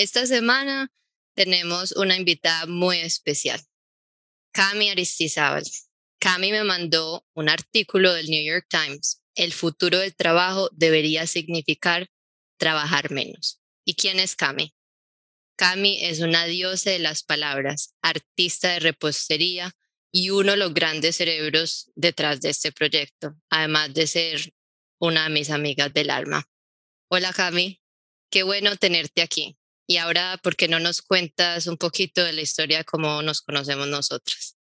Esta semana tenemos una invitada muy especial, Cami Aristizábal. Cami me mandó un artículo del New York Times. El futuro del trabajo debería significar trabajar menos. ¿Y quién es Cami? Cami es una diosa de las palabras, artista de repostería y uno de los grandes cerebros detrás de este proyecto, además de ser una de mis amigas del alma. Hola Cami, qué bueno tenerte aquí. Y ahora, ¿por qué no nos cuentas un poquito de la historia de cómo nos conocemos nosotras?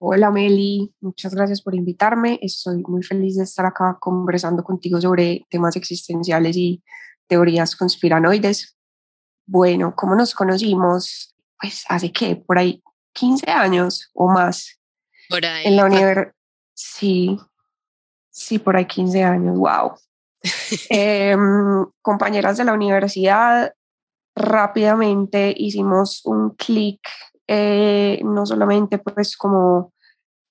Hola Meli, muchas gracias por invitarme. Estoy muy feliz de estar acá conversando contigo sobre temas existenciales y teorías conspiranoides. Bueno, ¿cómo nos conocimos? Pues hace qué, por ahí 15 años o más. Por ahí. En la universidad. Sí, sí, por ahí 15 años, wow. Em, compañeras de la universidad, rápidamente hicimos un clic, eh, no solamente pues como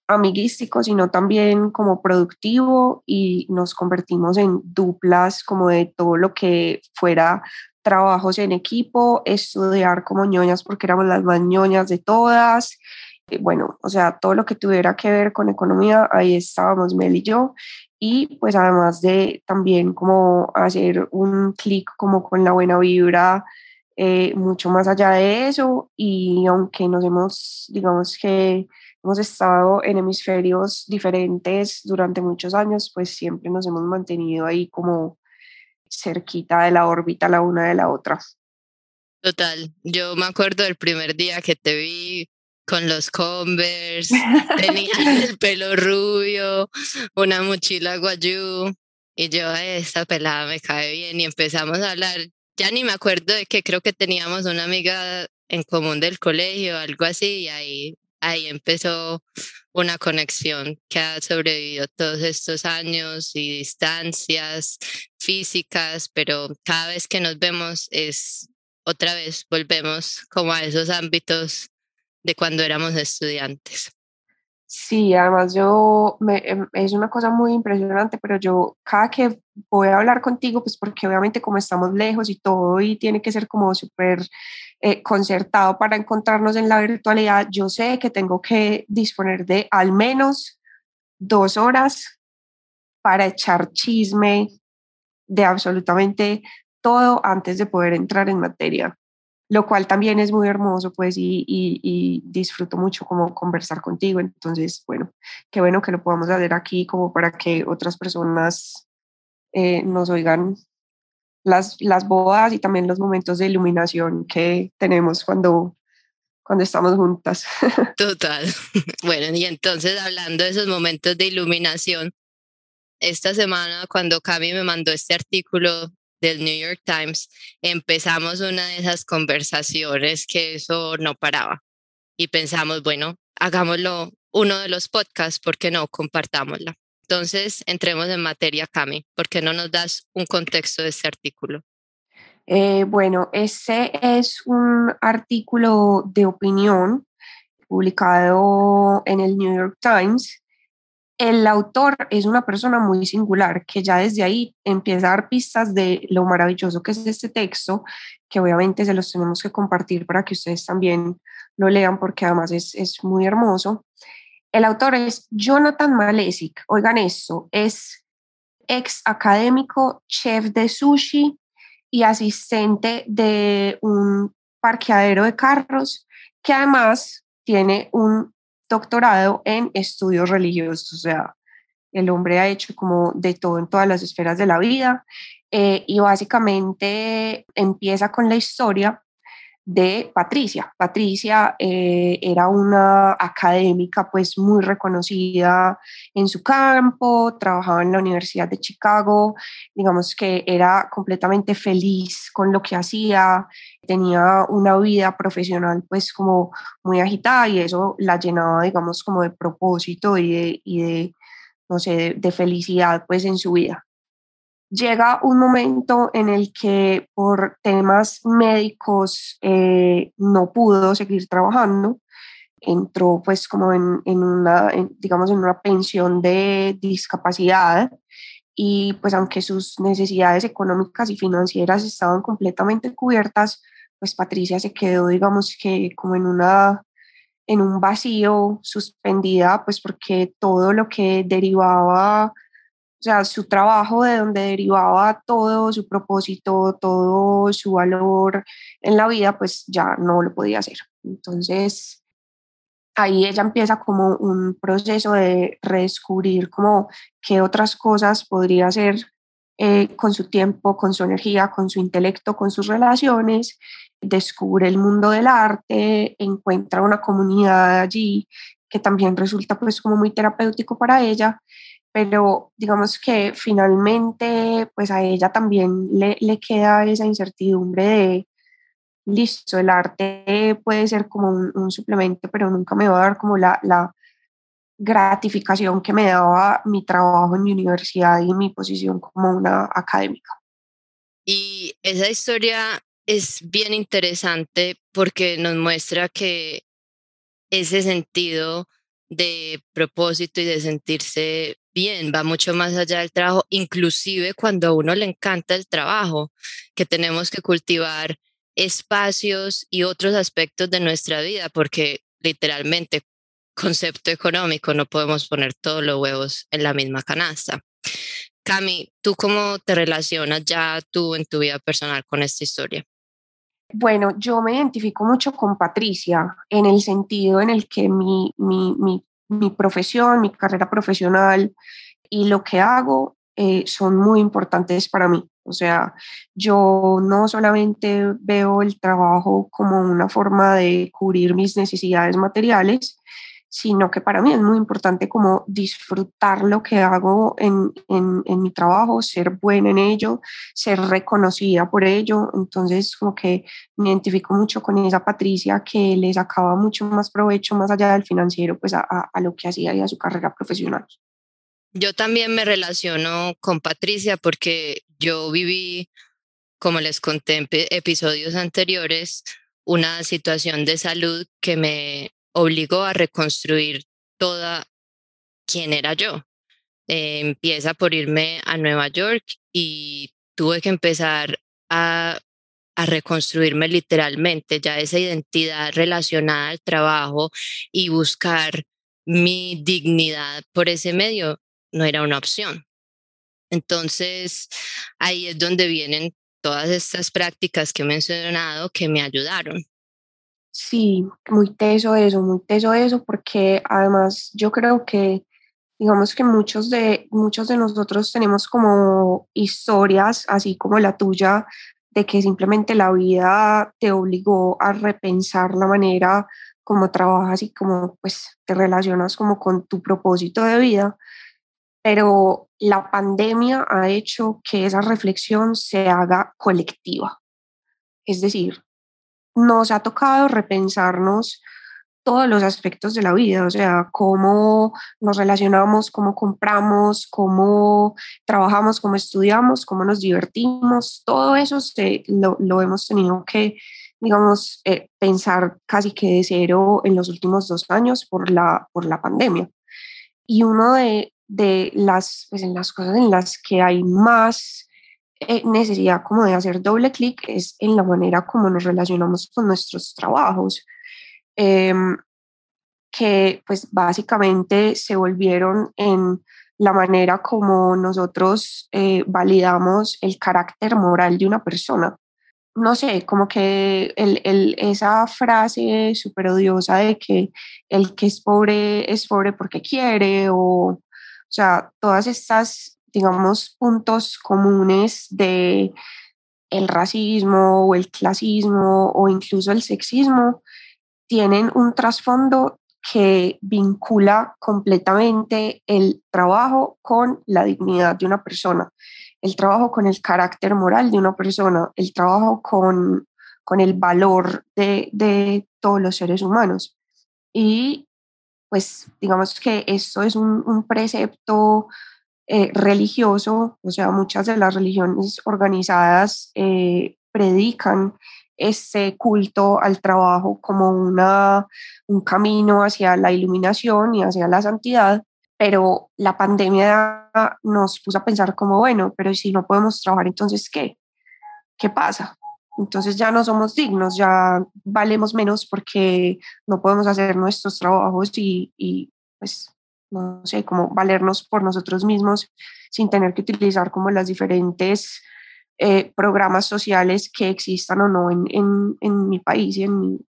amiguístico, sino también como productivo y nos convertimos en duplas como de todo lo que fuera trabajos en equipo, estudiar como ñoñas porque éramos las más ñoñas de todas. Eh, bueno, o sea, todo lo que tuviera que ver con economía, ahí estábamos Mel y yo. Y pues además de también como hacer un clic como con la buena vibra, eh, mucho más allá de eso. Y aunque nos hemos, digamos que hemos estado en hemisferios diferentes durante muchos años, pues siempre nos hemos mantenido ahí como cerquita de la órbita la una de la otra. Total, yo me acuerdo del primer día que te vi con los Converse, tenía el pelo rubio, una mochila guayú, y yo, esta pelada me cae bien, y empezamos a hablar. Ya ni me acuerdo de que creo que teníamos una amiga en común del colegio, algo así, y ahí, ahí empezó una conexión que ha sobrevivido todos estos años y distancias físicas, pero cada vez que nos vemos es otra vez, volvemos como a esos ámbitos de cuando éramos estudiantes. Sí, además yo, me, em, es una cosa muy impresionante, pero yo cada que voy a hablar contigo, pues porque obviamente como estamos lejos y todo y tiene que ser como súper eh, concertado para encontrarnos en la virtualidad, yo sé que tengo que disponer de al menos dos horas para echar chisme de absolutamente todo antes de poder entrar en materia lo cual también es muy hermoso, pues, y, y, disfruto mucho como conversar contigo. Entonces, bueno, qué bueno que lo podamos hacer aquí como para que otras personas eh, nos oigan las, las bodas y también los momentos de iluminación que tenemos cuando, cuando estamos juntas. Total. Bueno, y entonces hablando de esos momentos de iluminación, esta semana cuando Cami me mandó este artículo del New York Times, empezamos una de esas conversaciones que eso no paraba. Y pensamos, bueno, hagámoslo uno de los podcasts, ¿por qué no? Compartámosla. Entonces, entremos en materia, Cami. ¿Por qué no nos das un contexto de este artículo? Eh, bueno, ese es un artículo de opinión publicado en el New York Times el autor es una persona muy singular que ya desde ahí empieza a dar pistas de lo maravilloso que es este texto, que obviamente se los tenemos que compartir para que ustedes también lo lean porque además es, es muy hermoso. El autor es Jonathan Malesic, oigan esto, es ex académico, chef de sushi y asistente de un parqueadero de carros que además tiene un doctorado en estudios religiosos, o sea, el hombre ha hecho como de todo en todas las esferas de la vida eh, y básicamente empieza con la historia de Patricia. Patricia eh, era una académica pues muy reconocida en su campo, trabajaba en la Universidad de Chicago, digamos que era completamente feliz con lo que hacía, tenía una vida profesional pues como muy agitada y eso la llenaba digamos como de propósito y de, no sé, de felicidad pues en su vida llega un momento en el que por temas médicos eh, no pudo seguir trabajando, entró pues como en, una, digamos, en una pensión de discapacidad y pues aunque sus necesidades económicas y financieras estaban completamente cubiertas, pues Patricia se quedó, digamos que como en una en un vacío suspendida, pues porque todo lo que derivaba, o sea, su trabajo de donde derivaba todo su propósito, todo su valor en la vida, pues ya no lo podía hacer. Entonces, ahí ella empieza como un proceso de redescubrir como qué otras cosas podría hacer eh, con su tiempo, con su energía, con su intelecto, con sus relaciones descubre el mundo del arte, encuentra una comunidad allí que también resulta pues como muy terapéutico para ella, pero digamos que finalmente pues a ella también le, le queda esa incertidumbre de, listo, el arte puede ser como un, suplemento, pero nunca me va a dar como la, la gratificación que me daba mi trabajo en mi universidad y mi posición como una académica. Y esa historia es bien interesante porque nos muestra que ese sentido de propósito y de sentirse bien va mucho más allá del trabajo, inclusive cuando a uno le encanta el trabajo, que tenemos que cultivar espacios y otros aspectos de nuestra vida, porque literalmente, concepto económico, no podemos poner todos los huevos en la misma canasta. Cami, ¿tú cómo te relacionas ya tú en tu vida personal con esta historia? Bueno, yo me identifico mucho con Patricia en el sentido en el que mi, mi, mi, mi profesión, mi carrera profesional y lo que hago eh, son muy importantes para mí. O sea, yo no solamente veo el trabajo como una forma de cubrir mis necesidades materiales, sino que para mí es muy importante como disfrutar lo que hago en, en, mi trabajo, ser buena en ello, ser reconocida por ello. Entonces, como que me identifico mucho con esa Patricia que le sacaba mucho más provecho más allá del financiero, pues a, a lo que hacía y a su carrera profesional. Yo también me relaciono con Patricia porque yo viví, como les conté en episodios anteriores, una situación de salud que me obligó a reconstruir toda quién era yo. Eh, empieza por irme a Nueva York y tuve que empezar a, a reconstruirme literalmente, ya esa identidad relacionada al trabajo y buscar mi dignidad por ese medio no era una opción. Entonces, ahí es donde vienen todas estas prácticas que he mencionado que me ayudaron. Sí, muy teso eso, muy teso eso, porque además yo creo que, digamos que muchos de, muchos de nosotros tenemos como historias, así como la tuya, de que simplemente la vida te obligó a repensar la manera como trabajas y como pues te relacionas como con tu propósito de vida, pero la pandemia ha hecho que esa reflexión se haga colectiva. Es decir, nos ha tocado repensarnos todos los aspectos de la vida, o sea, cómo nos relacionamos, cómo compramos, cómo trabajamos, cómo estudiamos, cómo nos divertimos, todo eso lo, hemos tenido que, digamos, eh, pensar casi que de cero en los últimos dos años por la, por la pandemia. Y uno de, de las, pues, en las cosas en las que hay más eh, necesidad como de hacer doble clic es en la manera como nos relacionamos con nuestros trabajos, em, que pues básicamente se volvieron en la manera como nosotros eh, validamos el carácter moral de una persona. No sé, como que el, el, esa frase súper odiosa de que el que es pobre es pobre porque quiere, o, o sea, todas estas digamos, puntos comunes de el racismo o el clasismo o incluso el sexismo tienen un trasfondo que vincula completamente el trabajo con la dignidad de una persona, el trabajo con el carácter moral de una persona, el trabajo con, con el valor de, de todos los seres humanos. Y pues digamos que esto es un, un precepto eh, religioso, o sea, muchas de las religiones organizadas eh, predican ese culto al trabajo como una, un camino hacia la iluminación y hacia la santidad, pero la pandemia nos puso a pensar como, bueno, pero si no podemos trabajar, entonces, ¿qué? ¿Qué pasa? entonces ya no somos dignos, ya valemos menos porque no podemos hacer nuestros trabajos y, y pues, no sé, como valernos por nosotros mismos sin tener que utilizar como las diferentes eh, programas sociales que existan o no en, en, en mi país y en mi,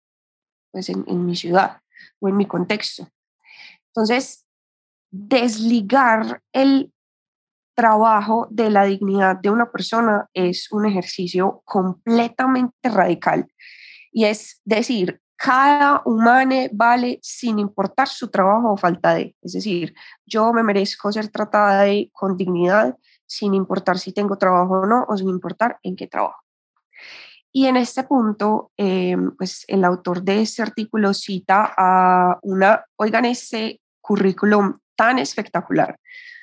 pues en, en mi ciudad o en mi contexto. Entonces, desligar el trabajo de la dignidad de una persona es un ejercicio completamente radical. Y es decir, cada humano vale sin importar su trabajo o falta de. Es decir, yo me merezco ser tratada de, con dignidad sin importar si tengo trabajo o no o sin importar en qué trabajo. Y en este punto, eh, pues el autor de este artículo cita a una, oigan este currículum tan espectacular,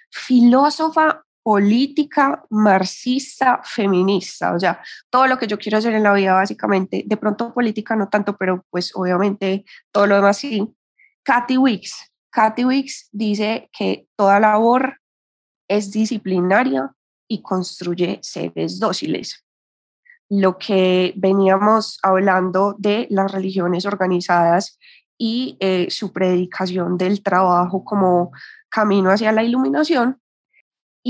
filósofa política marxista feminista, o sea, todo lo que yo quiero hacer en la vida básicamente, de pronto política no tanto, pero pues obviamente todo lo demás sí. Cathy Wicks, Cathy Wicks dice que toda labor es disciplinaria y construye seres dóciles. Lo que veníamos hablando de las religiones organizadas y eh, su predicación del trabajo como camino hacia la iluminación,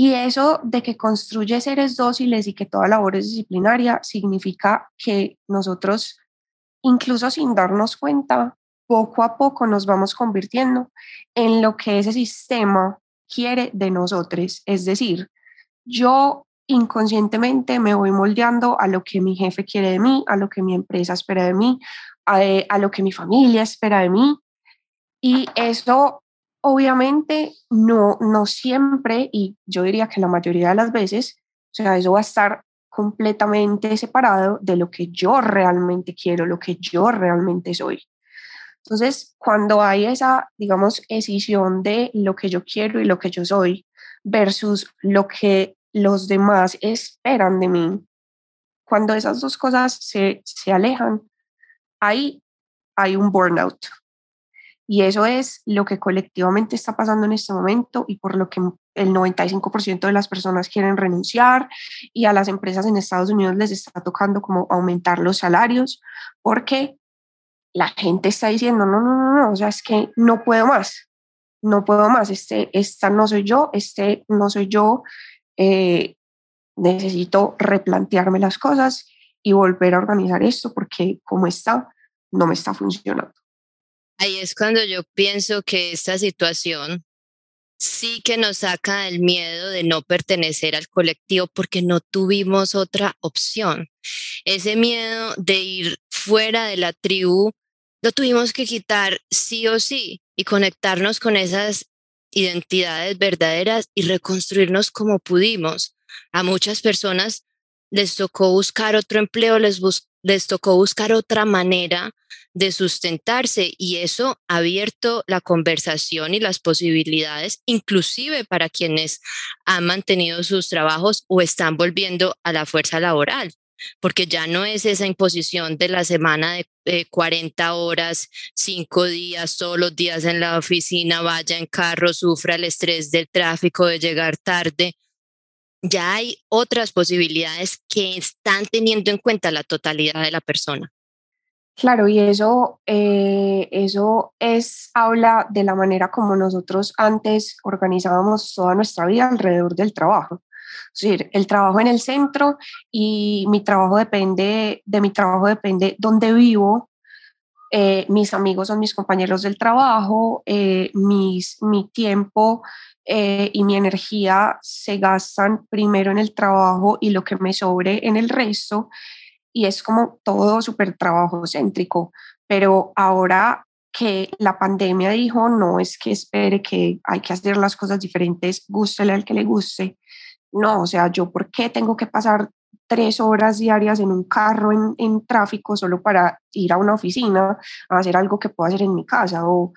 y eso de que construye seres dóciles y que toda labor es disciplinaria significa que nosotros, incluso sin darnos cuenta, poco a poco nos vamos convirtiendo en lo que ese sistema quiere de nosotros. Es decir, yo inconscientemente me voy moldeando a lo que mi jefe quiere de mí, a lo que mi empresa espera de mí, a, a lo que mi familia espera de mí. Y eso Obviamente no, no siempre, y yo diría que la mayoría de las veces, o sea, eso va a estar completamente separado de lo que yo realmente quiero, lo que yo realmente soy. Entonces, cuando hay esa, digamos, escisión de lo que yo quiero y lo que yo soy versus lo que los demás esperan de mí, cuando esas dos cosas se, se alejan, ahí hay un burnout, y eso es lo que colectivamente está pasando en este momento y por lo que el 95% de las personas quieren renunciar y a las empresas en Estados Unidos les está tocando como aumentar los salarios porque la gente está diciendo, no, no, no, no, o sea, es que no puedo más, no puedo más, este, esta no soy yo, este no soy yo, eh, necesito replantearme las cosas y volver a organizar esto porque como está, no me está funcionando. Ahí es cuando yo pienso que esta situación sí que nos saca del miedo de no pertenecer al colectivo porque no tuvimos otra opción. Ese miedo de ir fuera de la tribu lo tuvimos que quitar sí o sí y conectarnos con esas identidades verdaderas y reconstruirnos como pudimos. A muchas personas les tocó buscar otro empleo, les, les tocó buscar otra manera de sustentarse y eso ha abierto la conversación y las posibilidades, inclusive para quienes han mantenido sus trabajos o están volviendo a la fuerza laboral porque ya no es esa imposición de la semana de 40 horas, cinco días, todos los días en la oficina, vaya en carro, sufra el estrés del tráfico, de llegar tarde. Ya hay otras posibilidades que están teniendo en cuenta la totalidad de la persona. Claro, y eso, eh, eso es, habla de la manera como nosotros antes organizábamos toda nuestra vida alrededor del trabajo. Es decir, el trabajo en el centro y mi trabajo depende, de mi trabajo depende dónde vivo, eh, mis amigos son mis compañeros del trabajo, eh, mis, mi tiempo y mi energía se gastan primero en el trabajo y lo que me sobre en el resto y es como todo súper trabajo céntrico, pero ahora que la pandemia dijo, no es que espere que hay que hacer las cosas diferentes, gústele al que le guste, no, o sea, yo por qué tengo que pasar tres horas diarias en un carro en, en tráfico solo para ir a una oficina a hacer algo que puedo hacer en mi casa o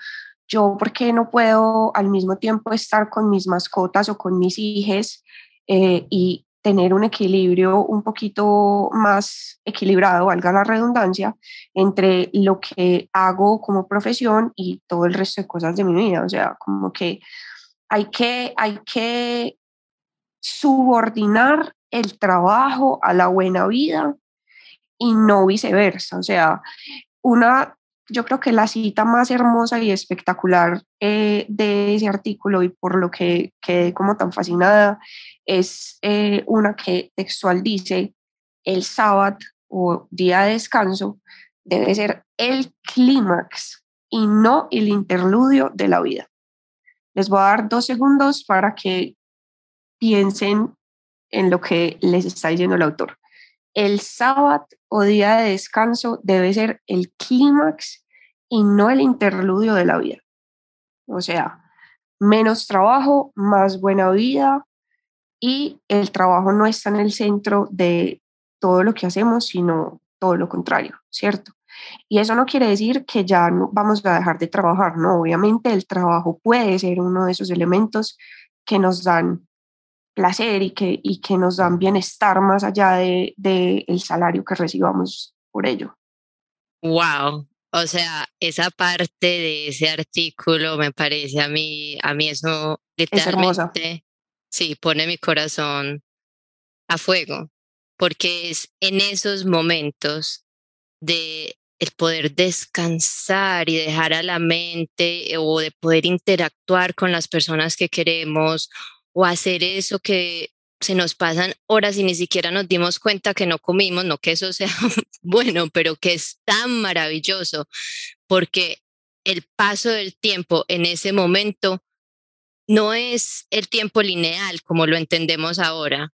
yo por qué no puedo al mismo tiempo estar con mis mascotas o con mis hijos eh, y tener un equilibrio un poquito más equilibrado, valga la redundancia, entre lo que hago como profesión y todo el resto de cosas de mi vida. O sea, como que hay que, hay que subordinar el trabajo a la buena vida y no viceversa. O sea, una, yo creo que la cita más hermosa y espectacular eh, de ese artículo y por lo que quedé como tan fascinada es eh, una que textual dice, el sábado o día de descanso debe ser el clímax y no el interludio de la vida. Les voy a dar dos segundos para que piensen en lo que les está diciendo el autor. El sábado o día de descanso debe ser el clímax y no el interludio de la vida. O sea, menos trabajo, más buena vida y el trabajo no está en el centro de todo lo que hacemos, sino todo lo contrario, ¿cierto? Y eso no quiere decir que ya no vamos a dejar de trabajar, no, obviamente el trabajo puede ser uno de esos elementos que nos dan placer y que, y que nos dan bienestar más allá del de, el salario que recibamos por ello. Wow, o sea, esa parte de ese artículo me parece a mí, a mí eso literalmente, sí, pone mi corazón a fuego, porque es en esos momentos de el poder descansar y dejar a la mente o de poder interactuar con las personas que queremos o hacer eso que se nos pasan horas y ni siquiera nos dimos cuenta que no comimos, no que eso sea bueno, pero que es tan maravilloso, porque el paso del tiempo en ese momento no es el tiempo lineal como lo entendemos ahora.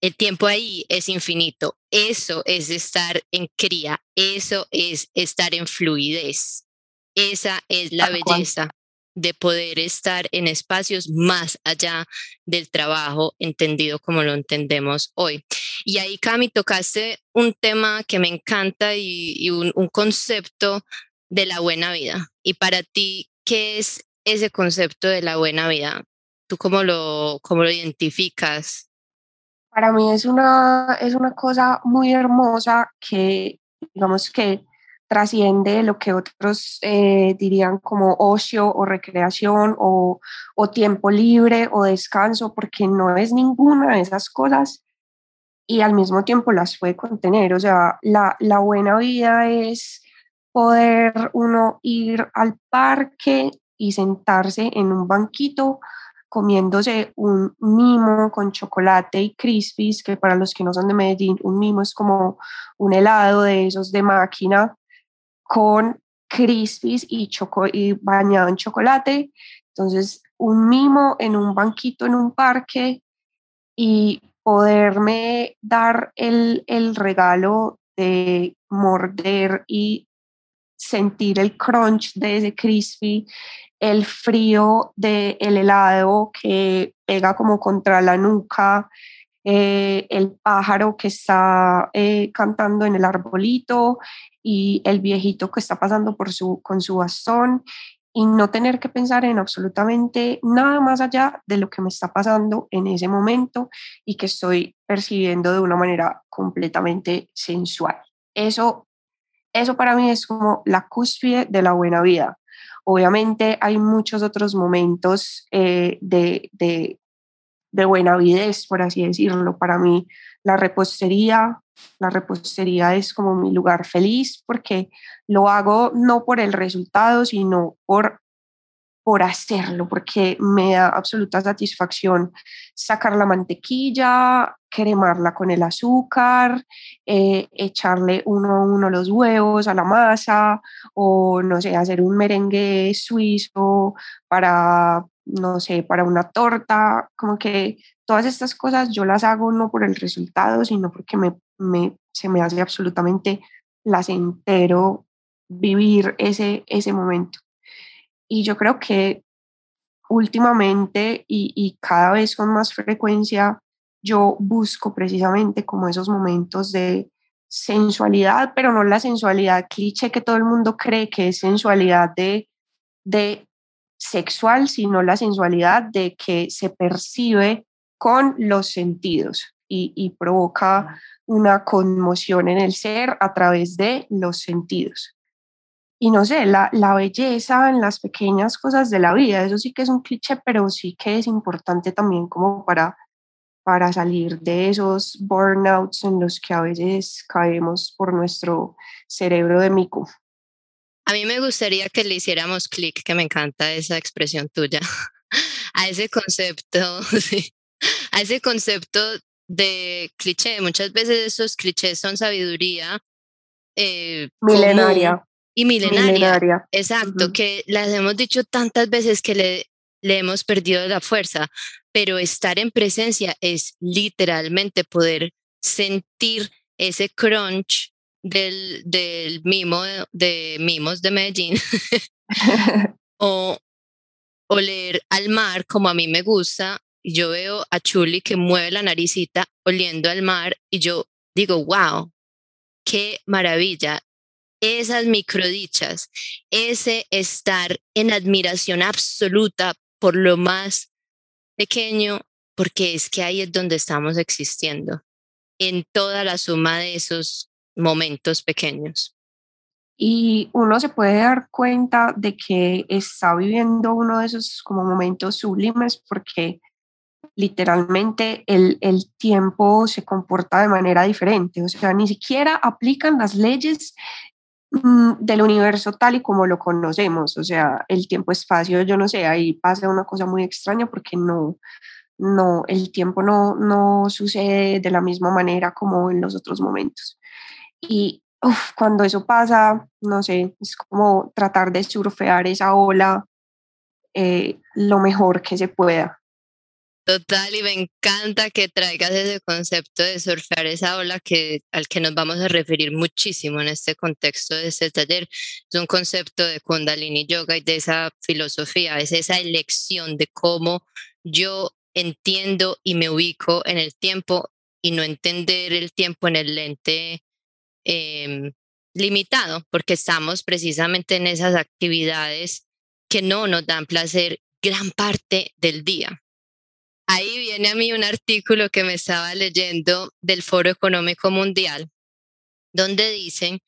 El tiempo ahí es infinito. Eso es estar en cría, eso es estar en fluidez. Esa es la belleza de poder estar en espacios más allá del trabajo entendido como lo entendemos hoy. Y ahí, Cami, tocaste un tema que me encanta y, un, concepto de la buena vida. Y para ti, ¿qué es ese concepto de la buena vida? ¿Tú cómo lo, cómo lo identificas? Para mí es una, es una cosa muy hermosa que, digamos que trasciende lo que otros eh, dirían como ocio o recreación o, o, tiempo libre o descanso, porque no es ninguna de esas cosas y al mismo tiempo las puede contener. O sea, la, la buena vida es poder uno ir al parque y sentarse en un banquito comiéndose un mimo con chocolate y crispies, que para los que no son de Medellín, un mimo es como un helado de esos de máquina con crispies y, y bañado en chocolate. Entonces, un mimo en un banquito en un parque y poderme dar el, el regalo de morder y sentir el crunch de ese crispy, el frío del el helado que pega como contra la nuca, eh, el pájaro que está eh, cantando en el arbolito y el viejito que está pasando por su, con su bastón y no tener que pensar en absolutamente nada más allá de lo que me está pasando en ese momento y que estoy percibiendo de una manera completamente sensual. Eso, eso para mí es como la cúspide de la buena vida. Obviamente hay muchos otros momentos eh, de, de, de buena avidez, por así decirlo. Para mí, la repostería, la repostería es como mi lugar feliz porque lo hago no por el resultado, sino por, por hacerlo, porque me da absoluta satisfacción sacar la mantequilla, cremarla con el azúcar, eh, echarle uno a uno los huevos a la masa o, no sé, hacer un merengue suizo para no sé, para una torta, como que todas estas cosas yo las hago no por el resultado, sino porque me, me, se me hace absolutamente placentero vivir ese, ese momento. Y yo creo que últimamente y, y cada vez con más frecuencia yo busco precisamente como esos momentos de sensualidad, pero no la sensualidad cliché que todo el mundo cree que es sensualidad de, de sexual, sino la sensualidad de que se percibe con los sentidos y, provoca una conmoción en el ser a través de los sentidos. Y no sé, la, la belleza en las pequeñas cosas de la vida, eso sí que es un cliché, pero sí que es importante también como para para salir de esos burnouts en los que a veces caemos por nuestro cerebro de mico. A mí me gustaría que le hiciéramos clic, que me encanta esa expresión tuya, a ese concepto, a ese concepto de cliché. Muchas veces esos clichés son sabiduría. Eh, milenaria. y milenaria. Exacto, que las hemos dicho tantas veces que le, le hemos perdido la fuerza, pero estar en presencia es literalmente poder sentir ese crunch del, del mimo de mimos de Medellín o oler al mar como a mí me gusta. Yo veo a Chuli que mueve la naricita oliendo al mar y yo digo, wow, qué maravilla. Esas microdichas, ese estar en admiración absoluta por lo más pequeño, porque es que ahí es donde estamos existiendo, en toda la suma de esos momentos pequeños. Y uno se puede dar cuenta de que está viviendo uno de esos como momentos sublimes porque literalmente el, el tiempo se comporta de manera diferente, o sea, ni siquiera aplican las leyes mm, del universo tal y como lo conocemos, o sea, el tiempo-espacio, yo no sé, ahí pasa una cosa muy extraña porque no, no, el tiempo no, no sucede de la misma manera como en los otros momentos. Y cuando eso pasa, no sé, es como tratar de surfear esa ola eh, lo mejor que se pueda. Total, y me encanta que traigas ese concepto de surfear esa ola que, al que nos vamos a referir muchísimo en este contexto de este taller. Es un concepto de Kundalini Yoga y de esa filosofía, es esa elección de cómo yo entiendo y me ubico en el tiempo y no entender el tiempo en el lente Em, limitado, porque estamos precisamente en esas actividades que no nos dan placer gran parte del día. Ahí viene a mí un artículo que me estaba leyendo del Foro Económico Mundial, donde dicen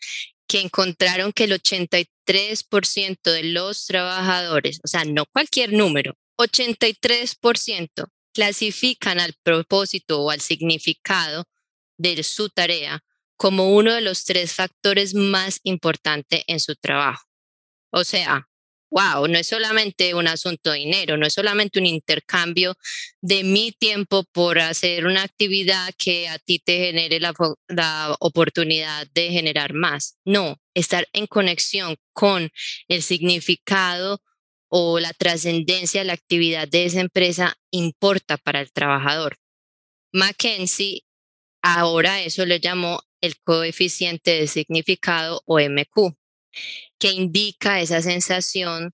que encontraron que el 83% de los trabajadores, o sea, no cualquier número, 83% clasifican al propósito o al significado de su tarea como uno de los tres factores más importantes en su trabajo. O sea, wow, no es solamente un asunto de dinero, no es solamente un intercambio de mi tiempo por hacer una actividad que a ti te genere la, oportunidad de generar más. No, estar en conexión con el significado o la trascendencia de la actividad de esa empresa importa para el trabajador. Mackenzie ahora eso le llamó el coeficiente de significado o MQ, que indica esa sensación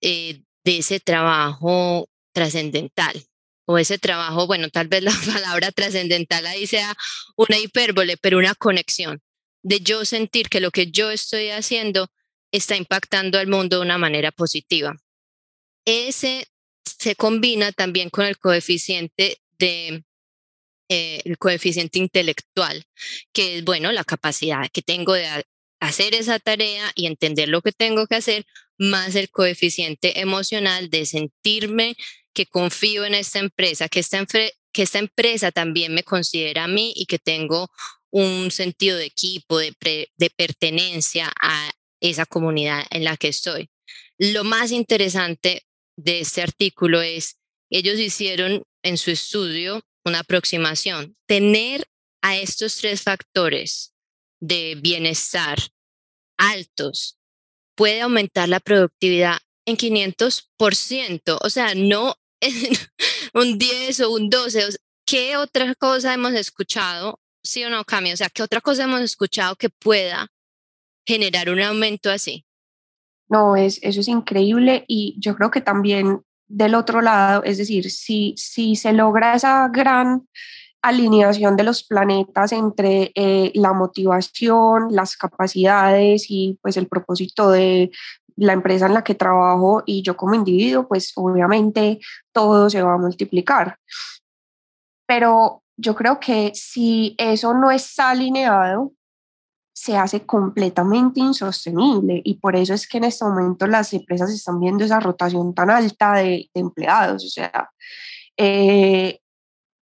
eh, de ese trabajo trascendental o ese trabajo, bueno, tal vez la palabra trascendental ahí sea una hipérbole, pero una conexión de yo sentir que lo que yo estoy haciendo está impactando al mundo de una manera positiva. Ese se combina también con el coeficiente de eh, el coeficiente intelectual, que es, bueno, la capacidad que tengo de hacer esa tarea y entender lo que tengo que hacer, más el coeficiente emocional de sentirme que confío en esta empresa, que esta, que esta empresa también me considera a mí y que tengo un sentido de equipo, de, de pertenencia a esa comunidad en la que estoy. Lo más interesante de este artículo es, ellos hicieron en su estudio una aproximación. Tener a estos tres factores de bienestar altos puede aumentar la productividad en 500%, o sea, no en un 10 o un 12. ¿Qué otra cosa hemos escuchado? Sí o no, Cami, o sea, ¿qué otra cosa hemos escuchado que pueda generar un aumento así? No, es, eso es increíble y yo creo que también del otro lado, es decir, si, si se logra esa gran alineación de los planetas entre eh, la motivación, las capacidades y pues el propósito de la empresa en la que trabajo y yo como individuo, pues obviamente todo se va a multiplicar. Pero yo creo que si eso no está alineado, se hace completamente insostenible y por eso es que en este momento las empresas están viendo esa rotación tan alta de, empleados. O sea, eh,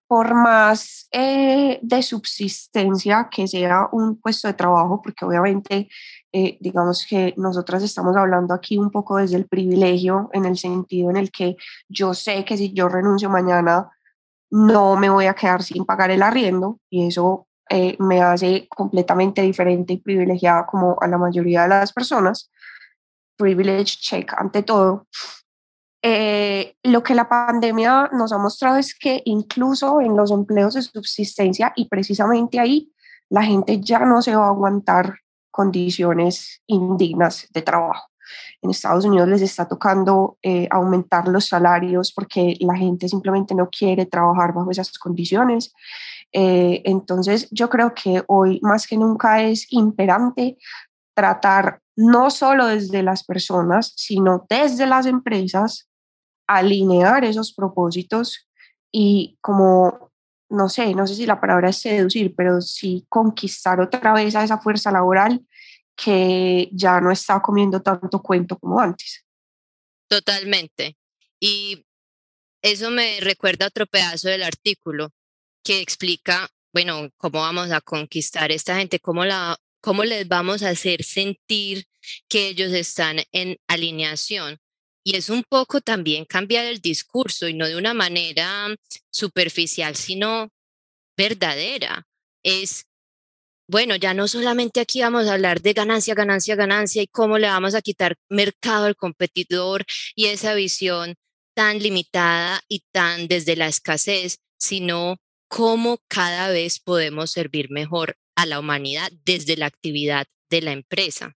por más eh, de subsistencia que sea un puesto de trabajo, porque obviamente eh, digamos que nosotras estamos hablando aquí un poco desde el privilegio, en el sentido en el que yo sé que si yo renuncio mañana, no me voy a quedar sin pagar el arriendo y eso eh, me hace completamente diferente y privilegiada como a la mayoría de las personas. Privilege check ante todo. Eh, lo que la pandemia nos ha mostrado es que incluso en los empleos de subsistencia y precisamente ahí la gente ya no se va a aguantar condiciones indignas de trabajo. En Estados Unidos les está tocando eh, aumentar los salarios porque la gente simplemente no quiere trabajar bajo esas condiciones. Eh, entonces yo creo que hoy más que nunca es imperante tratar no solo desde las personas, sino desde las empresas, alinear esos propósitos y como, no sé, no sé si la palabra es seducir, pero sí conquistar otra vez a esa fuerza laboral que ya no está comiendo tanto cuento como antes. Totalmente. Y eso me recuerda otro pedazo del artículo que explica, bueno, cómo vamos a conquistar a esta gente, cómo, la, cómo les vamos a hacer sentir que ellos están en alineación. Y es un poco también cambiar el discurso y no de una manera superficial, sino verdadera. Es bueno, ya no solamente aquí vamos a hablar de ganancia, ganancia, ganancia y cómo le vamos a quitar mercado al competidor y esa visión tan limitada y tan desde la escasez, sino cómo cada vez podemos servir mejor a la humanidad desde la actividad de la empresa.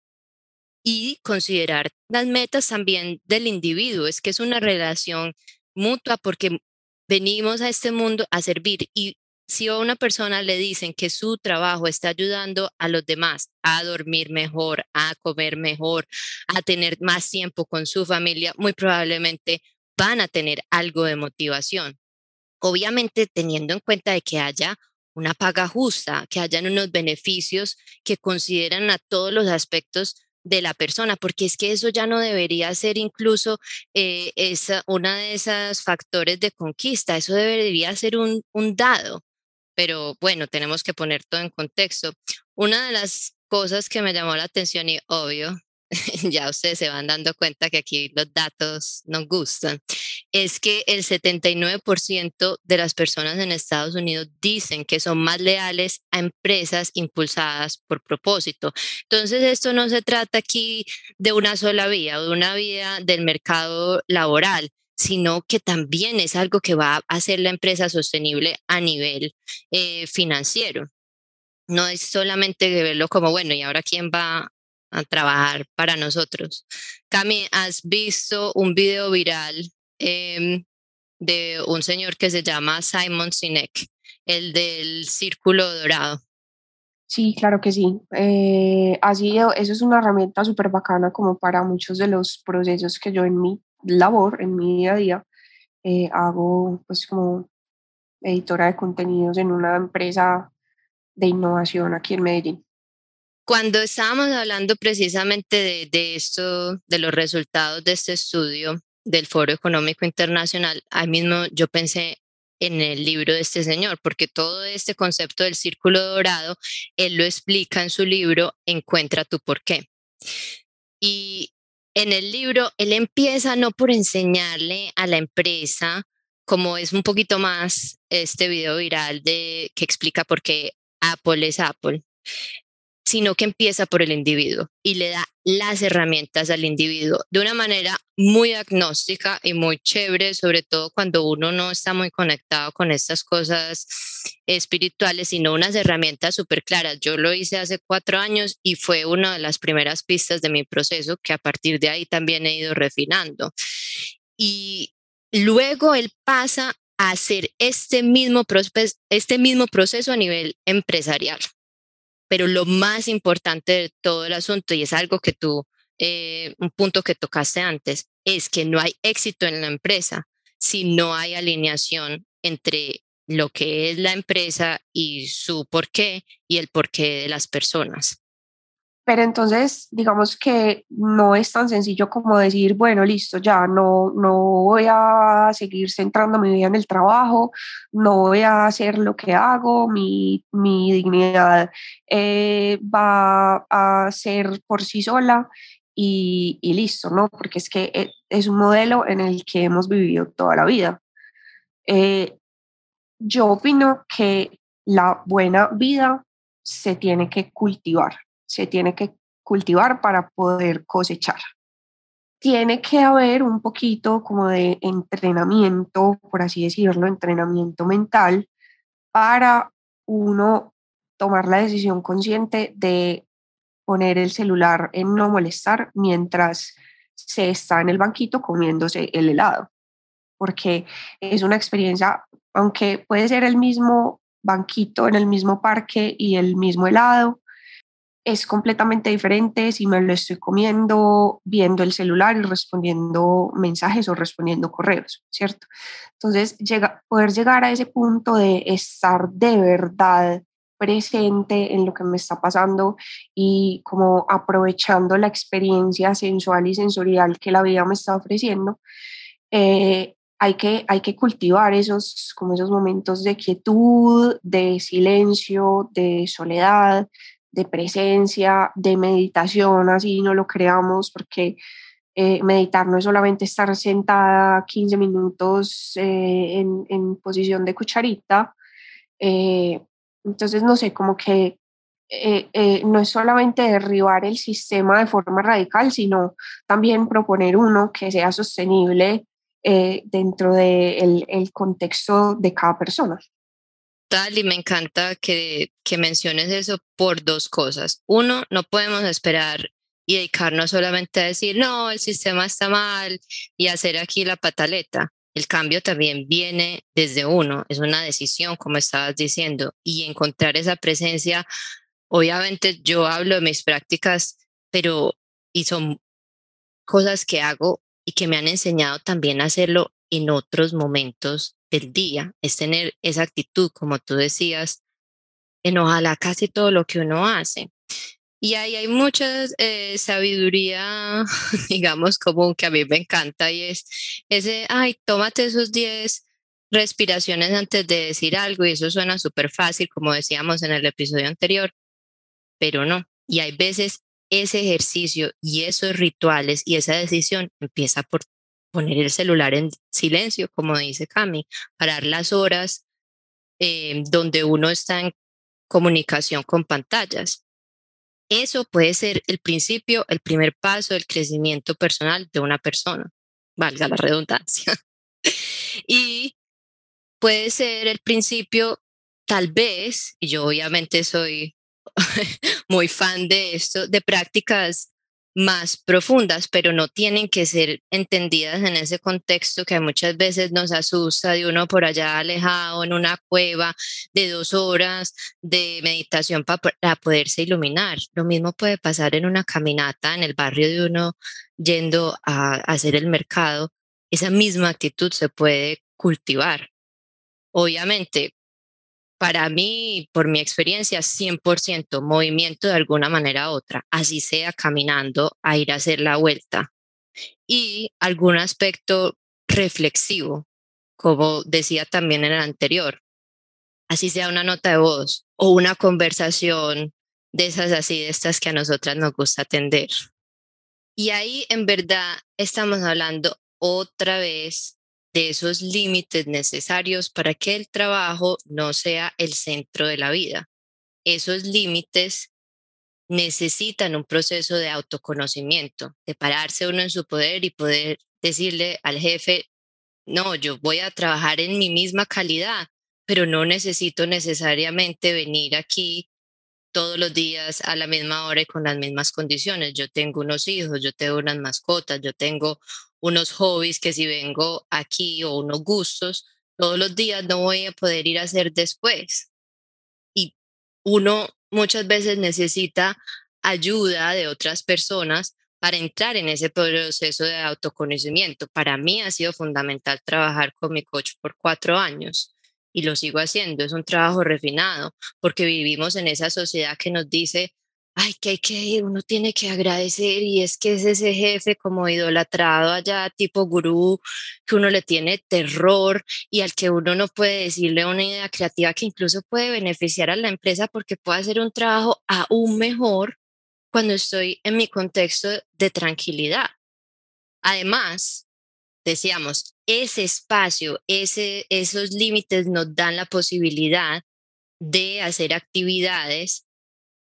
Y considerar las metas también del individuo, es que es una relación mutua porque venimos a este mundo a servir y si a una persona le dicen que su trabajo está ayudando a los demás a dormir mejor, a comer mejor, a tener más tiempo con su familia, muy probablemente van a tener algo de motivación. Obviamente teniendo en cuenta de que haya una paga justa, que hayan unos beneficios que consideran a todos los aspectos de la persona, porque es que eso ya no debería ser incluso eh, esa, una de esos factores de conquista, eso debería ser un, un dado pero bueno, tenemos que poner todo en contexto. Una de las cosas que me llamó la atención y obvio, ya ustedes se van dando cuenta que aquí los datos nos gustan, es que el 79% de las personas en Estados Unidos dicen que son más leales a empresas impulsadas por propósito. Entonces, esto no se trata aquí de una sola vía o de una vía del mercado laboral, sino que también es algo que va a hacer la empresa sostenible a nivel eh, financiero. No es solamente verlo como, bueno, ¿y ahora quién va a trabajar para nosotros? Cami, ¿has visto un video viral em, de un señor que se llama Simon Sinek, el del círculo dorado? Sí, claro que sí. Eh, así, eso es una herramienta súper bacana como para muchos de los procesos que yo en mí labor en mi día a día. Eh, hago pues como editora de contenidos en una empresa de innovación aquí en Medellín. Cuando estábamos hablando precisamente de, de esto, de los resultados de este estudio del Foro Económico Internacional, ahí mismo yo pensé en el libro de este señor, porque todo este concepto del círculo dorado, él lo explica en su libro Encuentra tu porqué. Y en el libro, él empieza no por enseñarle a la empresa, como es un poquito más este video viral de que explica por qué Apple es Apple, sino que empieza por el individuo y le da las herramientas al individuo de una manera muy agnóstica y muy chévere, sobre todo cuando uno no está muy conectado con estas cosas espirituales, sino unas herramientas súper claras. Yo lo hice hace cuatro años y fue una de las primeras pistas de mi proceso que a partir de ahí también he ido refinando. Y luego él pasa a hacer este mismo, este mismo proceso a nivel empresarial pero lo más importante de todo el asunto, y es algo que tú, eh, un punto que tocaste antes, es que no hay éxito en la empresa si no hay alineación entre lo que es la empresa y su porqué y el porqué de las personas. Pero entonces, digamos que no es tan sencillo como decir, bueno, listo, ya no, no voy a seguir centrando mi vida en el trabajo, no voy a hacer lo que hago, mi, mi dignidad eh, va a ser por sí sola y, listo, ¿no? Porque es que eh, es un modelo en el que hemos vivido toda la vida. Eh, yo opino que la buena vida se tiene que cultivar se tiene que cultivar para poder cosechar. Tiene que haber un poquito como de entrenamiento, por así decirlo, entrenamiento mental para uno tomar la decisión consciente de poner el celular en no molestar mientras se está en el banquito comiéndose el helado, porque es una experiencia, aunque puede ser el mismo banquito en el mismo parque y el mismo helado, es completamente diferente si me lo estoy comiendo viendo el celular y respondiendo mensajes o respondiendo correos, ¿cierto? Entonces, llega, poder llegar a ese punto de estar de verdad presente en lo que me está pasando y como aprovechando la experiencia sensual y sensorial que la vida me está ofreciendo, eh, hay que, hay que cultivar esos, como esos momentos de quietud, de silencio, de soledad, de presencia, de meditación, así no lo creamos, porque eh, meditar no es solamente estar sentada 15 minutos eh, en, posición de cucharita. Eh, entonces, no sé, como que no es solamente derribar el sistema de forma radical, sino también proponer uno que sea sostenible dentro del el contexto de cada persona y me encanta que, que menciones eso por dos cosas. Uno, no podemos esperar y dedicarnos solamente a decir, no, el sistema está mal y hacer aquí la pataleta. El cambio también viene desde uno, es una decisión, como estabas diciendo, y encontrar esa presencia. Obviamente yo hablo de mis prácticas, pero y son cosas que hago y que me han enseñado también a hacerlo en otros momentos del día, es tener esa actitud, como tú decías, en ojalá casi todo lo que uno hace. Y ahí hay mucha eh, sabiduría, digamos, común que a mí me encanta y es ese, ay, tómate esos 10 respiraciones antes de decir algo y eso suena súper fácil, como decíamos en el episodio anterior, pero no. Y hay veces ese ejercicio y esos rituales y esa decisión empieza por poner el celular en silencio, como dice Cami, parar las horas eh, donde uno está en comunicación con pantallas. Eso puede ser el principio, el primer paso del crecimiento personal de una persona, valga la redundancia. y puede ser el principio, tal vez, y yo obviamente soy muy fan de esto, de prácticas más profundas, pero no tienen que ser entendidas en ese contexto que muchas veces nos asusta de uno por allá alejado en una cueva de dos horas de meditación para poderse iluminar. Lo mismo puede pasar en una caminata en el barrio de uno yendo a hacer el mercado. Esa misma actitud se puede cultivar. Obviamente, para mí, por mi experiencia, 100% movimiento de alguna manera u otra, así sea caminando a ir a hacer la vuelta. Y algún aspecto reflexivo, como decía también en el anterior, así sea una nota de voz o una conversación de esas así, de estas que a nosotras nos gusta atender. Y ahí en verdad estamos hablando otra vez de esos límites necesarios para que el trabajo no sea el centro de la vida. Esos límites necesitan un proceso de autoconocimiento, de pararse uno en su poder y poder decirle al jefe, no, yo voy a trabajar en mi misma calidad, pero no necesito necesariamente venir aquí todos los días a la misma hora y con las mismas condiciones. Yo tengo unos hijos, yo tengo unas mascotas, yo tengo unos hobbies que si vengo aquí o unos gustos todos los días no voy a poder ir a hacer después. Y uno muchas veces necesita ayuda de otras personas para entrar en ese proceso de autoconocimiento. Para mí ha sido fundamental trabajar con mi coach por cuatro años y lo sigo haciendo. Es un trabajo refinado porque vivimos en esa sociedad que nos dice, ay, que hay que, uno tiene que agradecer y es que es ese jefe como idolatrado allá, tipo gurú, que uno le tiene terror y al que uno no puede decirle una idea creativa que incluso puede beneficiar a la empresa porque puede hacer un trabajo aún mejor cuando estoy en mi contexto de tranquilidad. Además, decíamos, ese espacio, ese, esos límites nos dan la posibilidad de hacer actividades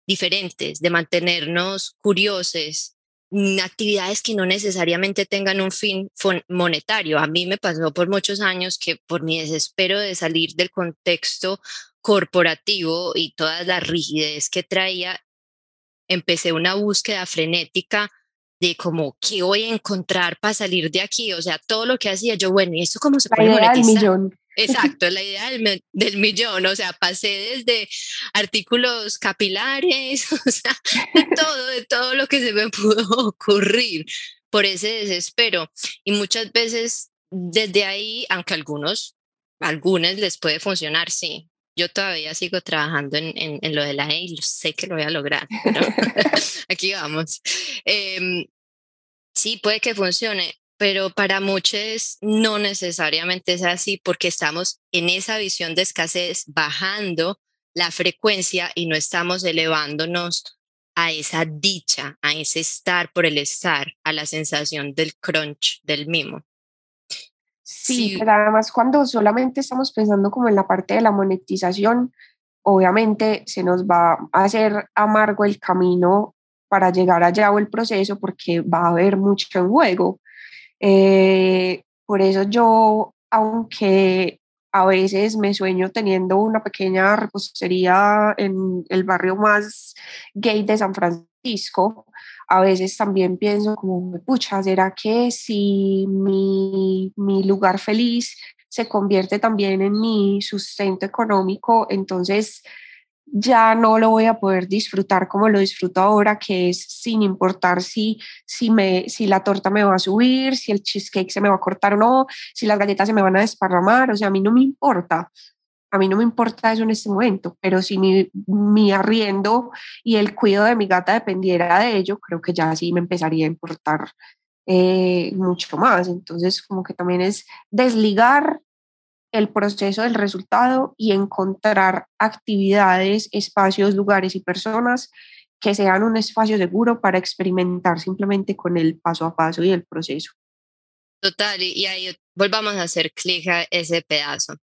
diferentes, de mantenernos curiosos, mm, actividades que no necesariamente tengan un fin monetario. A mí me pasó por muchos años que por mi desespero de salir del contexto corporativo y toda la rigidez que traía, empecé una búsqueda frenética de como qué voy a encontrar para salir de aquí, o sea, todo lo que hacía yo, bueno, ¿y esto cómo se puede monetizar? Exacto, la idea del, del, millón, o sea, pasé desde artículos capilares, o sea, de todo, de todo lo que se me pudo ocurrir por ese desespero. Y muchas veces desde ahí, aunque algunos, algunos les puede funcionar, sí. Yo todavía sigo trabajando en, en, en lo de la E y sé que lo voy a lograr. aquí vamos. Eh, sí, puede que funcione pero para muchos no necesariamente es así porque estamos en esa visión de escasez bajando la frecuencia y no estamos elevándonos a esa dicha, a ese estar por el estar, a la sensación del crunch, del mimo. Sí, pero además cuando solamente estamos pensando como en la parte de la monetización, obviamente se nos va a hacer amargo el camino para llegar allá o el proceso porque va a haber mucho en juego. Eh, por eso yo, aunque a veces me sueño teniendo una pequeña repostería en el barrio más gay de San Francisco, a veces también pienso como, pucha, ¿será que si mi, mi lugar feliz se convierte también en mi sustento económico, entonces ya no lo voy a poder disfrutar como lo disfruto ahora, que es sin importar si, si, me, si la torta me va a subir, si el cheesecake se me va a cortar o no, si las galletas se me van a desparramar, o sea, a mí no me importa. A mí no me importa eso en este momento, pero si mi, mi arriendo y el cuidado de mi gata dependiera de ello, creo que ya sí me empezaría a importar eh, mucho más. Entonces, como que también es desligar el proceso del resultado y encontrar actividades, espacios, lugares y personas que sean un espacio seguro para experimentar simplemente con el paso a paso y el proceso. Total, y ahí volvamos a hacer clic a ese pedazo,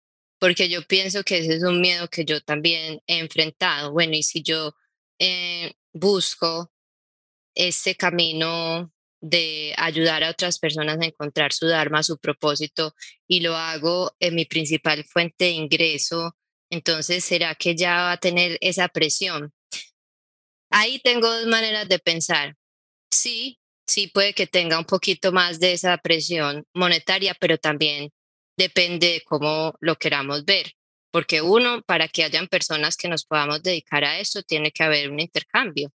porque yo pienso que ese es un miedo que yo también he enfrentado. Bueno, y si yo eh, busco ese camino de ayudar a otras personas a encontrar su Dharma, su propósito, y lo hago en mi principal fuente de ingreso, entonces ¿será que ya va a tener esa presión? Ahí tengo dos maneras de pensar. Sí, sí puede que tenga un poquito más de esa presión monetaria, pero también depende de cómo lo queramos ver. Porque uno, para que hayan personas que nos podamos dedicar a eso, tiene que haber un intercambio.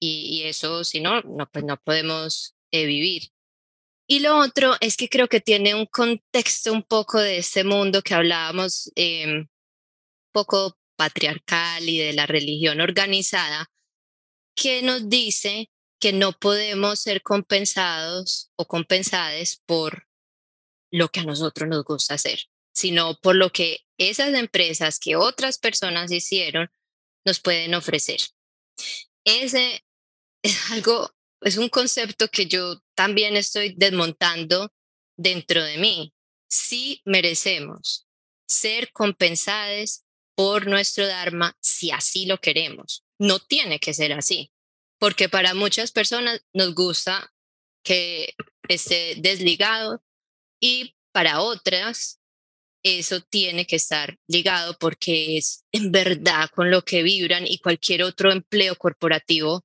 Y, y eso, si no, no, pues no podemos vivir. Y lo otro es que creo que tiene un contexto un poco de ese mundo que hablábamos, eh, poco patriarcal y de la religión organizada, que nos dice que no podemos ser compensados o compensadas por lo que a nosotros nos gusta hacer, sino por lo que esas empresas que otras personas hicieron nos pueden ofrecer. Ese es algo es un concepto que yo también estoy desmontando dentro de mí. Sí merecemos ser compensados por nuestro Dharma si así lo queremos. No tiene que ser así, porque para muchas personas nos gusta que esté desligado y para otras eso tiene que estar ligado porque es en verdad con lo que vibran y cualquier otro empleo corporativo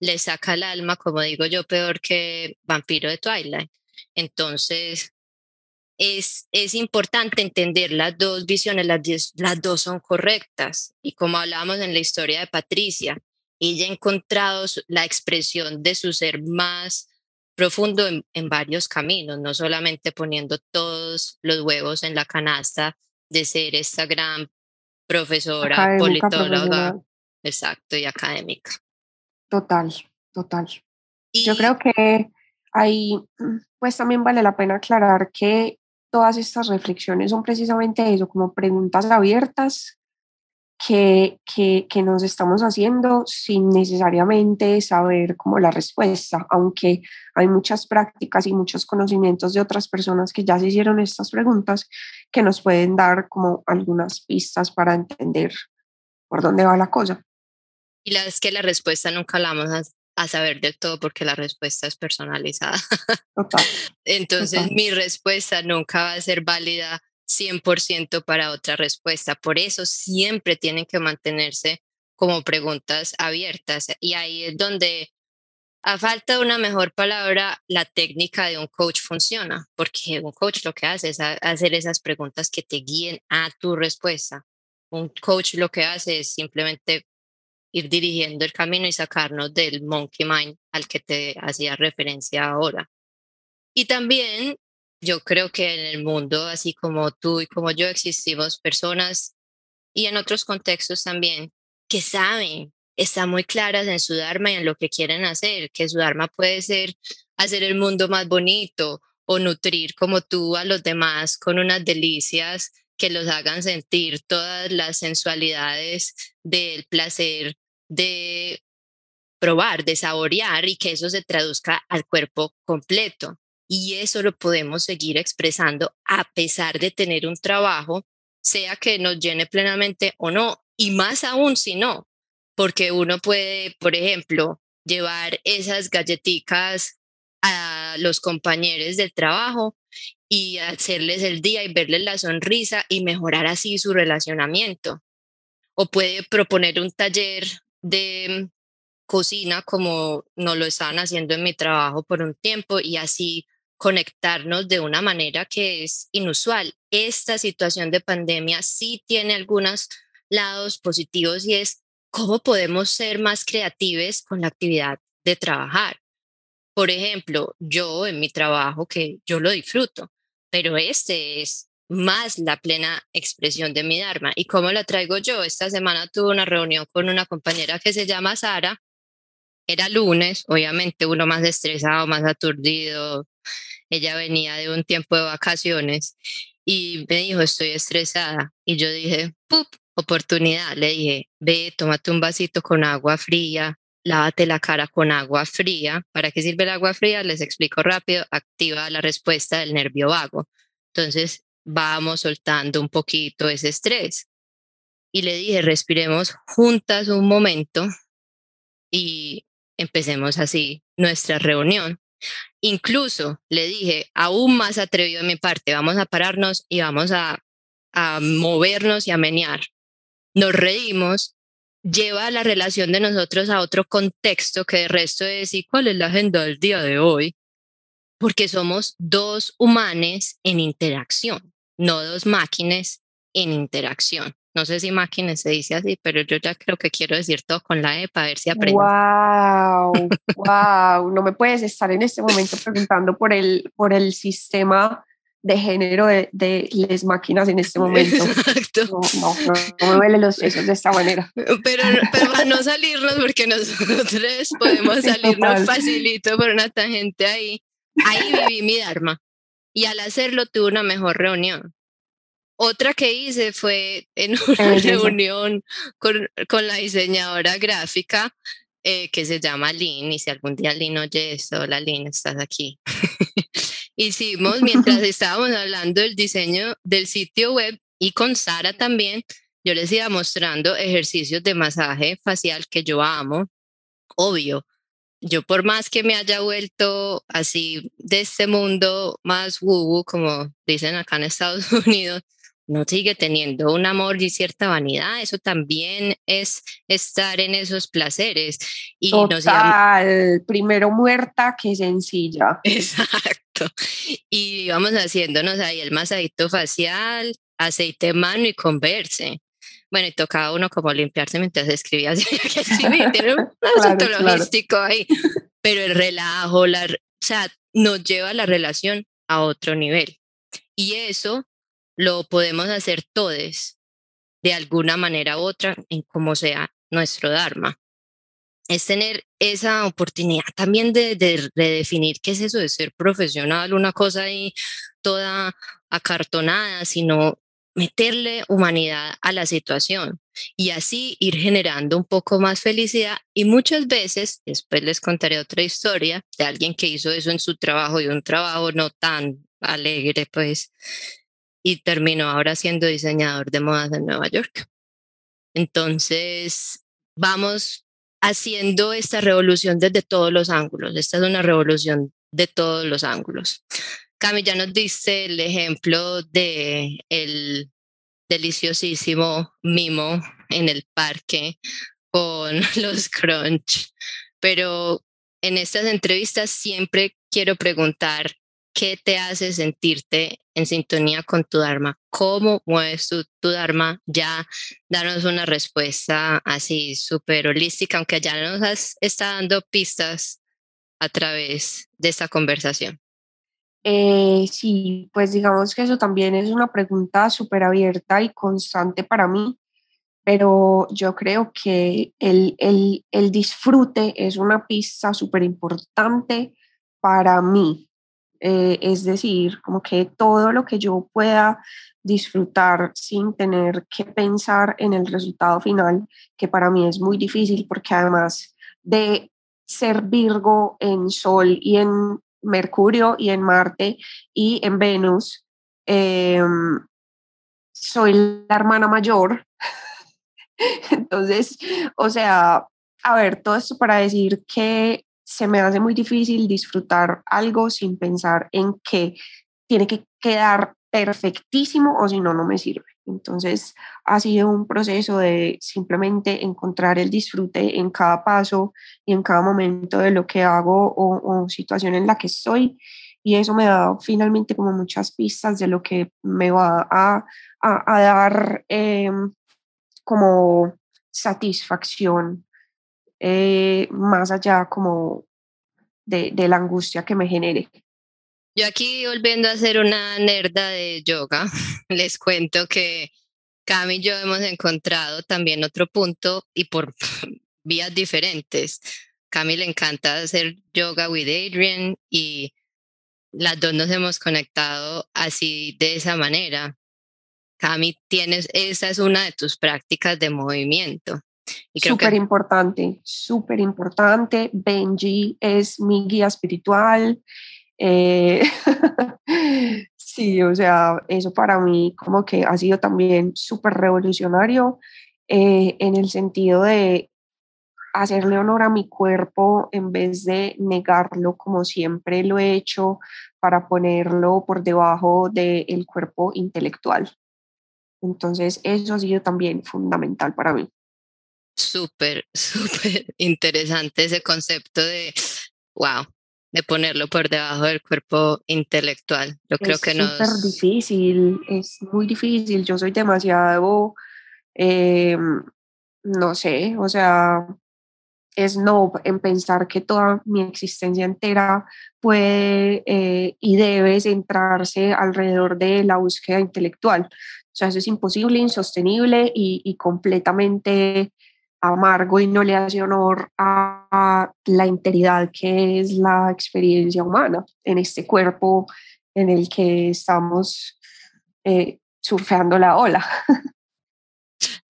le saca el alma, como digo yo, peor que Vampiro de Twilight. Entonces, es, es importante entender las dos visiones, las, las dos son correctas. Y como hablábamos en la historia de Patricia, ella ha encontrado la expresión de su ser más profundo en, en, varios caminos, no solamente poniendo todos los huevos en la canasta de ser esta gran profesora, politóloga, exacto, y académica. Total, total. Yo creo que ahí, pues también vale la pena aclarar que todas estas reflexiones son precisamente eso, como preguntas abiertas que, que, que, nos estamos haciendo sin necesariamente saber como la respuesta, aunque hay muchas prácticas y muchos conocimientos de otras personas que ya se hicieron estas preguntas que nos pueden dar como algunas pistas para entender por dónde va la cosa. Y la es que la respuesta nunca la vamos a, a saber del todo porque la respuesta es personalizada. Total. Entonces mi respuesta nunca va a ser válida 100% para otra respuesta. Por eso siempre tienen que mantenerse como preguntas abiertas. Y ahí es donde, a falta de una mejor palabra, la técnica de un coach funciona, porque un coach lo que hace es hacer esas preguntas que te guíen a tu respuesta. Un coach lo que hace es simplemente ir dirigiendo el camino y sacarnos del monkey mind al que te hacía referencia ahora. Y también yo creo que en el mundo, así como tú y como yo, existimos personas y en otros contextos también que saben, están muy claras en su Dharma y en lo que quieren hacer, que su Dharma puede ser hacer el mundo más bonito o nutrir como tú a los demás con unas delicias que los hagan sentir todas las sensualidades del placer de probar, de saborear y que eso se traduzca al cuerpo completo y eso lo podemos seguir expresando a pesar de tener un trabajo, sea que nos llene plenamente o no, y más aún si no, porque uno puede, por ejemplo, llevar esas galletitas a los compañeros del trabajo y hacerles el día y verles la sonrisa y mejorar así su relacionamiento. O puede proponer un taller de cocina como no lo estaban haciendo en mi trabajo por un tiempo y así conectarnos de una manera que es inusual. Esta situación de pandemia sí tiene algunos lados positivos y es cómo podemos ser más creativos con la actividad de trabajar. Por ejemplo, yo en mi trabajo, que yo lo disfruto, pero este es más la plena expresión de mi Dharma. ¿Y cómo la traigo yo? Esta semana tuve una reunión con una compañera que se llama Sara. Era lunes, obviamente uno más estresado, más aturdido, ella venía de un tiempo de vacaciones y me dijo, estoy estresada. Y yo dije, ¡pup! Oportunidad. Le dije, ve, tómate un vasito con agua fría, lávate la cara con agua fría. ¿Para qué sirve el agua fría? Les explico rápido. Activa la respuesta del nervio vago. Entonces, vamos soltando un poquito ese estrés. Y le dije, respiremos juntas un momento y empecemos así nuestra reunión. Incluso le dije, aún más atrevido de mi parte, vamos a pararnos y vamos a, a movernos y a menear. Nos reímos, lleva la relación de nosotros a otro contexto que de resto es, ¿y cuál es la agenda del día de hoy? Porque somos dos humanos en interacción, no dos máquinas en interacción. No sé si máquinas se dice así, pero yo ya creo que quiero decir todo con la E para ver si aprendo. ¡Wow! ¡Wow! No me puedes estar en este momento preguntando por el, por el sistema de género de, de las máquinas en este momento. Exacto. No, no, no, me duelen los sesos de esta manera. Pero, pero para no salirnos, porque nosotros podemos salirnos facilito por una tangente ahí. Ahí viví mi Dharma. Y al hacerlo tuve una mejor reunión. Otra que hice fue en una reunión con, con, la diseñadora gráfica eh, que se llama Lynn, y si algún día Lynn oye esto, hola Lynn, estás aquí. Hicimos, mientras estábamos hablando del diseño del sitio web y con Sara también, yo les iba mostrando ejercicios de masaje facial que yo amo. Obvio, yo por más que me haya vuelto así de este mundo más woo, como dicen acá en Estados Unidos, no sigue teniendo un amor y cierta vanidad, eso también es estar en esos placeres. Y Total, primero muerta que sencilla. Exacto. Y vamos haciéndonos ahí el masajito facial, aceite de mano y converse. Bueno, y tocaba uno como limpiarse mientras escribía, así que tiene un asunto logístico ahí. Pero el relajo, la, o sea, nos lleva la relación a otro nivel. Y eso lo podemos hacer todos de alguna manera u otra en como sea nuestro Dharma. es tener esa oportunidad también de, de redefinir qué es eso de ser profesional, una cosa ahí toda acartonada, sino meterle humanidad a la situación y así ir generando un poco más felicidad y muchas veces, después les contaré otra historia de alguien que hizo eso en su trabajo y un trabajo no tan alegre pues y terminó ahora siendo diseñador de modas en Nueva York. Entonces, vamos haciendo esta revolución desde todos los ángulos. Esta es una revolución de todos los ángulos. Cami, ya nos diste el ejemplo de el deliciosísimo mimo en el parque con los crunch, pero en estas entrevistas siempre quiero preguntar qué te hace sentirte en sintonía con tu Dharma, cómo mueves tu, tu Dharma, ya danos una respuesta así súper holística, aunque ya nos has estado dando pistas a través de esta conversación. Eh, sí, pues digamos que eso también es una pregunta súper abierta y constante para mí, pero yo creo que el, el, el disfrute es una pista súper importante para mí. Eh, es decir, como que todo lo que yo pueda disfrutar sin tener que pensar en el resultado final, que para mí es muy difícil porque además de ser Virgo en Sol y en Mercurio y en Marte y en Venus. Em, soy la hermana mayor. Entonces, o sea, a ver, todo esto para decir que se me hace muy difícil disfrutar algo sin pensar en que tiene que quedar perfectísimo o si no, no me sirve. Entonces, ha sido un proceso de simplemente encontrar el disfrute en cada paso y en cada momento de lo que hago o, situación en la que estoy. Y eso me da finalmente como muchas pistas de lo que me va a, a, dar em, como satisfacción eh, más allá como de, de la angustia que me genere. Yo aquí volviendo a hacer una nerda de yoga, les cuento que Cami y yo hemos encontrado también otro punto y por vías diferentes. Cami le encanta hacer yoga with Adrian y las dos nos hemos conectado así de esa manera. Cami, tienes, esa es una de tus prácticas de movimiento. Súper importante, súper importante. Benji es mi guía espiritual. Eh, sí, o sea, eso para mí como que ha sido también súper revolucionario eh, en el sentido de hacerle honor a mi cuerpo en vez de negarlo como siempre lo he hecho para ponerlo por debajo del cuerpo intelectual. Entonces, eso ha sido también fundamental para mí. Súper, súper interesante ese concepto de, wow, de ponerlo por debajo del cuerpo intelectual. Yo creo que no. Es súper difícil, es muy difícil. Yo soy demasiado, eh, no sé, o sea, es no en pensar que toda mi existencia entera puede eh, y debe centrarse alrededor de la búsqueda intelectual. O sea, eso es imposible, insostenible y, y completamente amargo y no le hace honor a la integridad que es la experiencia humana en este cuerpo en el que estamos eh, surfeando la ola.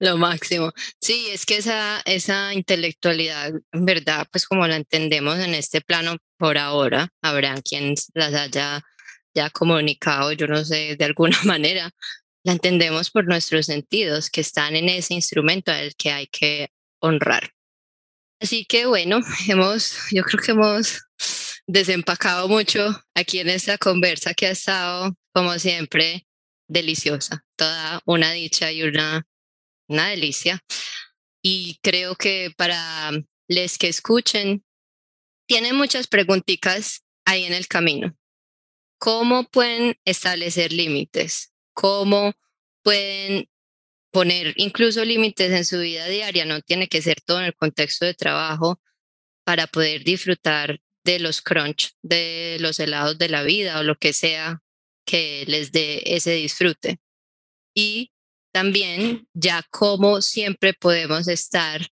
Lo máximo. Sí, es que esa, esa intelectualidad, en verdad, pues como la entendemos en este plano por ahora, habrá quien las haya ya comunicado, yo no sé, de alguna manera, la entendemos por nuestros sentidos que están en ese instrumento al que hay que honrar. Así que bueno, hemos, yo creo que hemos desempacado mucho aquí en esta conversa que ha estado, como siempre, deliciosa. Toda una dicha y una, una delicia. Y creo que para les que escuchen, tienen muchas preguntitas ahí en el camino. ¿Cómo pueden establecer límites? ¿Cómo pueden poner incluso límites en su vida diaria, no tiene que ser todo en el contexto de trabajo para poder disfrutar de los crunch, de los helados de la vida o lo que sea que les dé ese disfrute. Y también ya como siempre podemos estar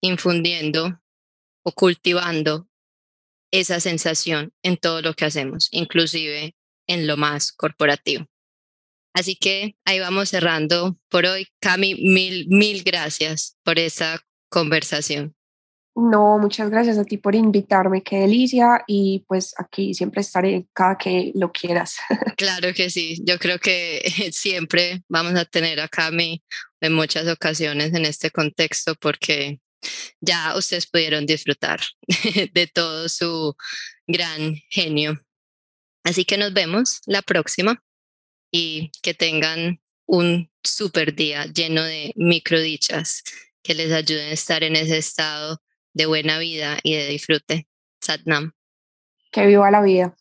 infundiendo o cultivando esa sensación en todo lo que hacemos, inclusive en lo más corporativo. Así que ahí vamos cerrando por hoy. Cami, mil, mil gracias por esa conversación. No, muchas gracias a ti por invitarme, qué delicia y pues aquí siempre estaré cada que lo quieras. Claro que sí, yo creo que siempre vamos a tener a Cami en muchas ocasiones en este contexto porque ya ustedes pudieron disfrutar de todo su gran genio. Así que nos vemos la próxima y que tengan un super día lleno de microdichas que les ayuden a estar en ese estado de buena vida y de disfrute. Satnam. Que viva la vida.